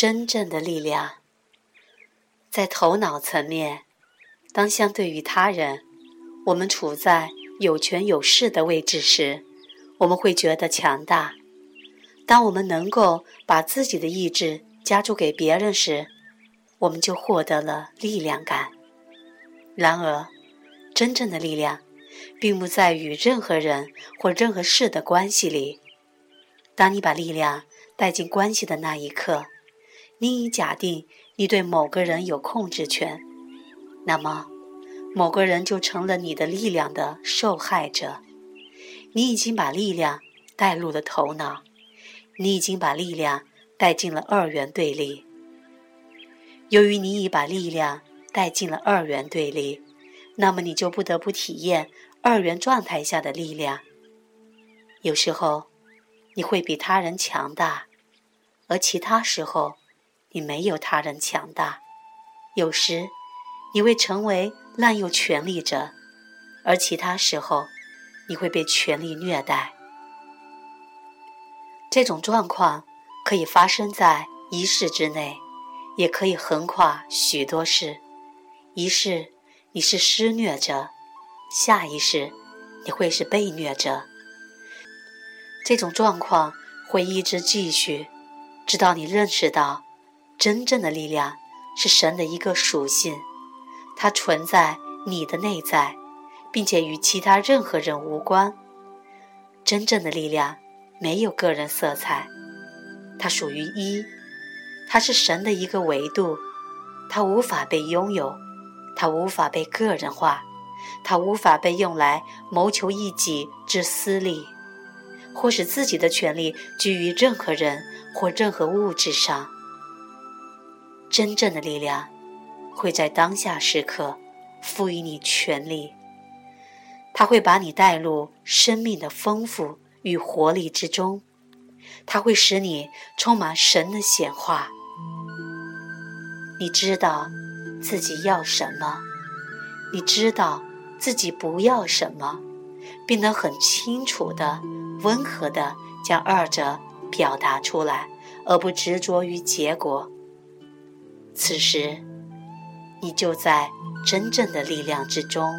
真正的力量，在头脑层面，当相对于他人，我们处在有权有势的位置时，我们会觉得强大；当我们能够把自己的意志加注给别人时，我们就获得了力量感。然而，真正的力量，并不在与任何人或任何事的关系里。当你把力量带进关系的那一刻，你已假定你对某个人有控制权，那么，某个人就成了你的力量的受害者。你已经把力量带入了头脑，你已经把力量带进了二元对立。由于你已把力量带进了二元对立，那么你就不得不体验二元状态下的力量。有时候，你会比他人强大，而其他时候，你没有他人强大。有时，你会成为滥用权力者，而其他时候，你会被权力虐待。这种状况可以发生在一世之内。也可以横跨许多世，一世你是施虐者，下一世你会是被虐者。这种状况会一直继续，直到你认识到，真正的力量是神的一个属性，它存在你的内在，并且与其他任何人无关。真正的力量没有个人色彩，它属于一。它是神的一个维度，它无法被拥有，它无法被个人化，它无法被用来谋求一己之私利，或使自己的权利居于任何人或任何物质上。真正的力量会在当下时刻赋予你权利，它会把你带入生命的丰富与活力之中，它会使你充满神的显化。你知道自己要什么，你知道自己不要什么，并能很清楚的、温和的将二者表达出来，而不执着于结果。此时，你就在真正的力量之中。